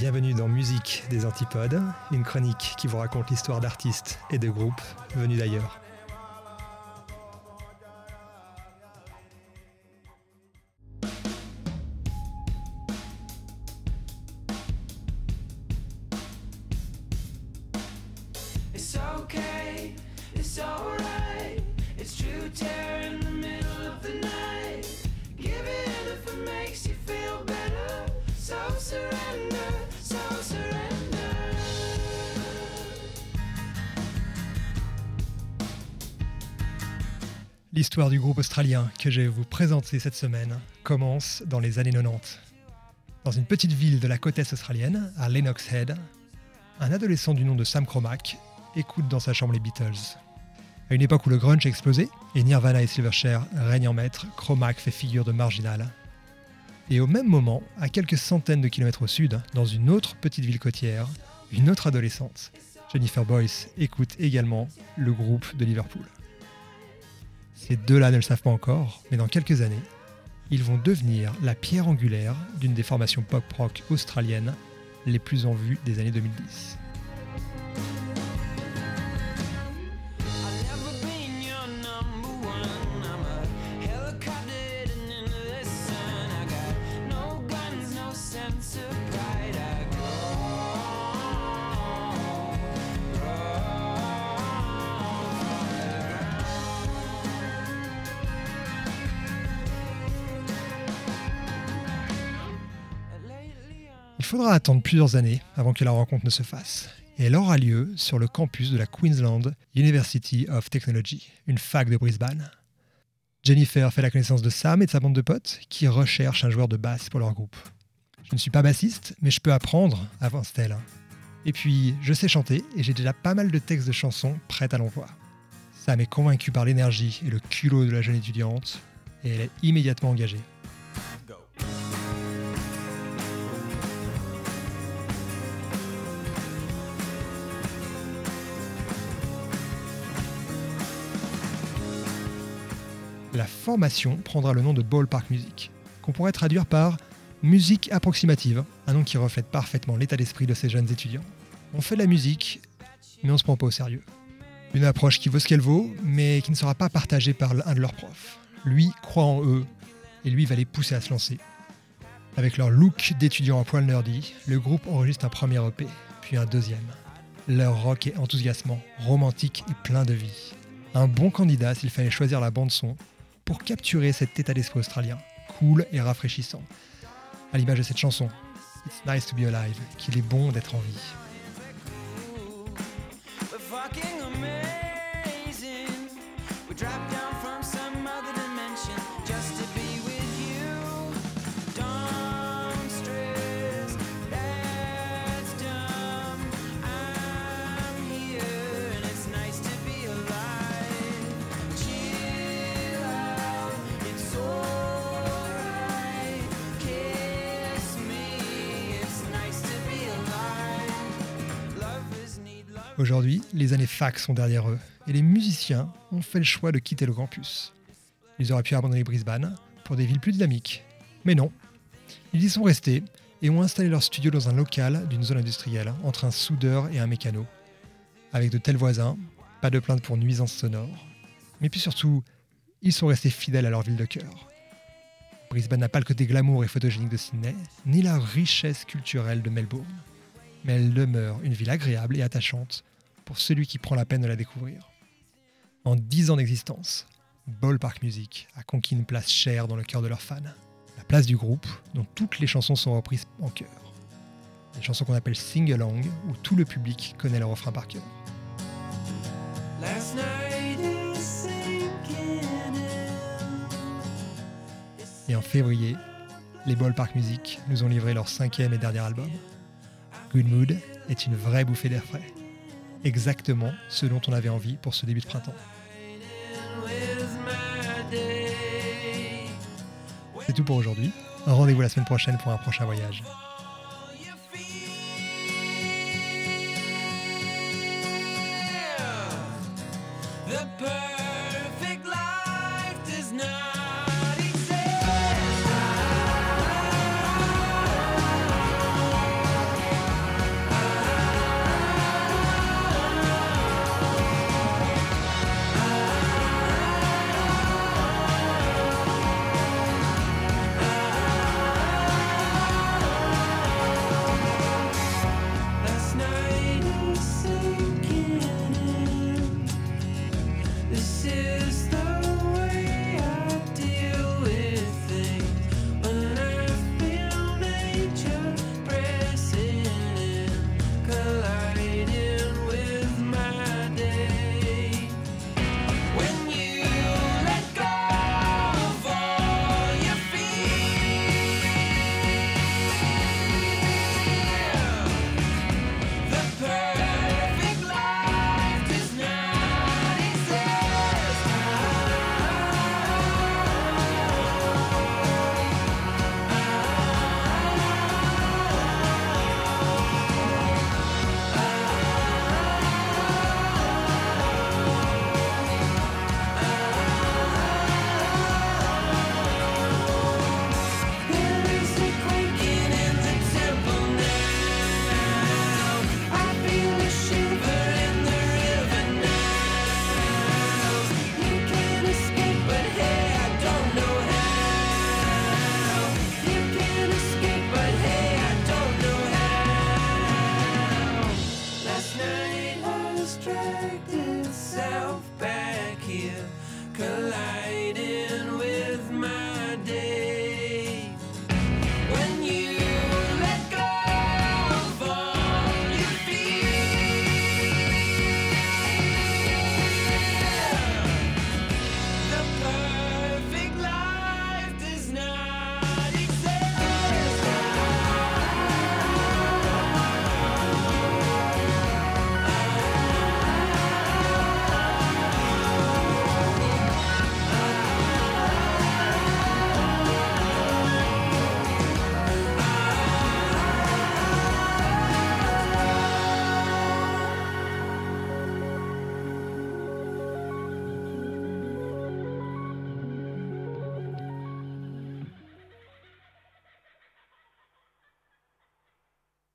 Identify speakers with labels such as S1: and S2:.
S1: Bienvenue dans Musique des Antipodes, une chronique qui vous raconte l'histoire d'artistes et de groupes venus d'ailleurs. L'histoire du groupe australien que je vais vous présenter cette semaine commence dans les années 90. Dans une petite ville de la côte est australienne, à Lennox Head, un adolescent du nom de Sam Cromack écoute dans sa chambre les Beatles. À une époque où le grunge a explosé et Nirvana et Silverchair règnent en maître, Cromack fait figure de marginal. Et au même moment, à quelques centaines de kilomètres au sud, dans une autre petite ville côtière, une autre adolescente, Jennifer Boyce, écoute également le groupe de Liverpool. Ces deux-là ne le savent pas encore, mais dans quelques années, ils vont devenir la pierre angulaire d'une des formations pop-rock australiennes les plus en vue des années 2010. Il faudra attendre plusieurs années avant que la rencontre ne se fasse. Et elle aura lieu sur le campus de la Queensland University of Technology, une fac de Brisbane. Jennifer fait la connaissance de Sam et de sa bande de potes qui recherchent un joueur de basse pour leur groupe. Je ne suis pas bassiste, mais je peux apprendre, avance-t-elle. Et puis, je sais chanter et j'ai déjà pas mal de textes de chansons prêts à l'envoi. Sam est convaincu par l'énergie et le culot de la jeune étudiante et elle est immédiatement engagée. La formation prendra le nom de Ballpark Music, qu'on pourrait traduire par musique approximative, un nom qui reflète parfaitement l'état d'esprit de ces jeunes étudiants. On fait de la musique, mais on se prend pas au sérieux. Une approche qui vaut ce qu'elle vaut, mais qui ne sera pas partagée par un de leurs profs. Lui croit en eux, et lui va les pousser à se lancer. Avec leur look d'étudiants à poil nerdy, le groupe enregistre un premier EP, puis un deuxième. Leur rock est enthousiasmant, romantique et plein de vie. Un bon candidat s'il fallait choisir la bande son pour capturer cet état d'esprit australien, cool et rafraîchissant. À l'image de cette chanson, It's Nice to Be Alive, qu'il est bon d'être en vie. Aujourd'hui, les années fac sont derrière eux et les musiciens ont fait le choix de quitter le campus. Ils auraient pu abandonner Brisbane pour des villes plus dynamiques. Mais non, ils y sont restés et ont installé leur studio dans un local d'une zone industrielle entre un soudeur et un mécano. Avec de tels voisins, pas de plainte pour nuisances sonores. Mais puis surtout, ils sont restés fidèles à leur ville de cœur. Brisbane n'a pas le côté glamour et photogénique de Sydney, ni la richesse culturelle de Melbourne. Mais elle demeure une ville agréable et attachante pour celui qui prend la peine de la découvrir. En dix ans d'existence, Ballpark Music a conquis une place chère dans le cœur de leurs fans. La place du groupe, dont toutes les chansons sont reprises en chœur. Des chansons qu'on appelle sing-along, où tout le public connaît le refrain par cœur. Et en février, les Ballpark Music nous ont livré leur cinquième et dernier album. Good Mood est une vraie bouffée d'air frais. Exactement ce dont on avait envie pour ce début de printemps. C'est tout pour aujourd'hui. Rendez-vous la semaine prochaine pour un prochain voyage.
S2: to distracted self back here colliding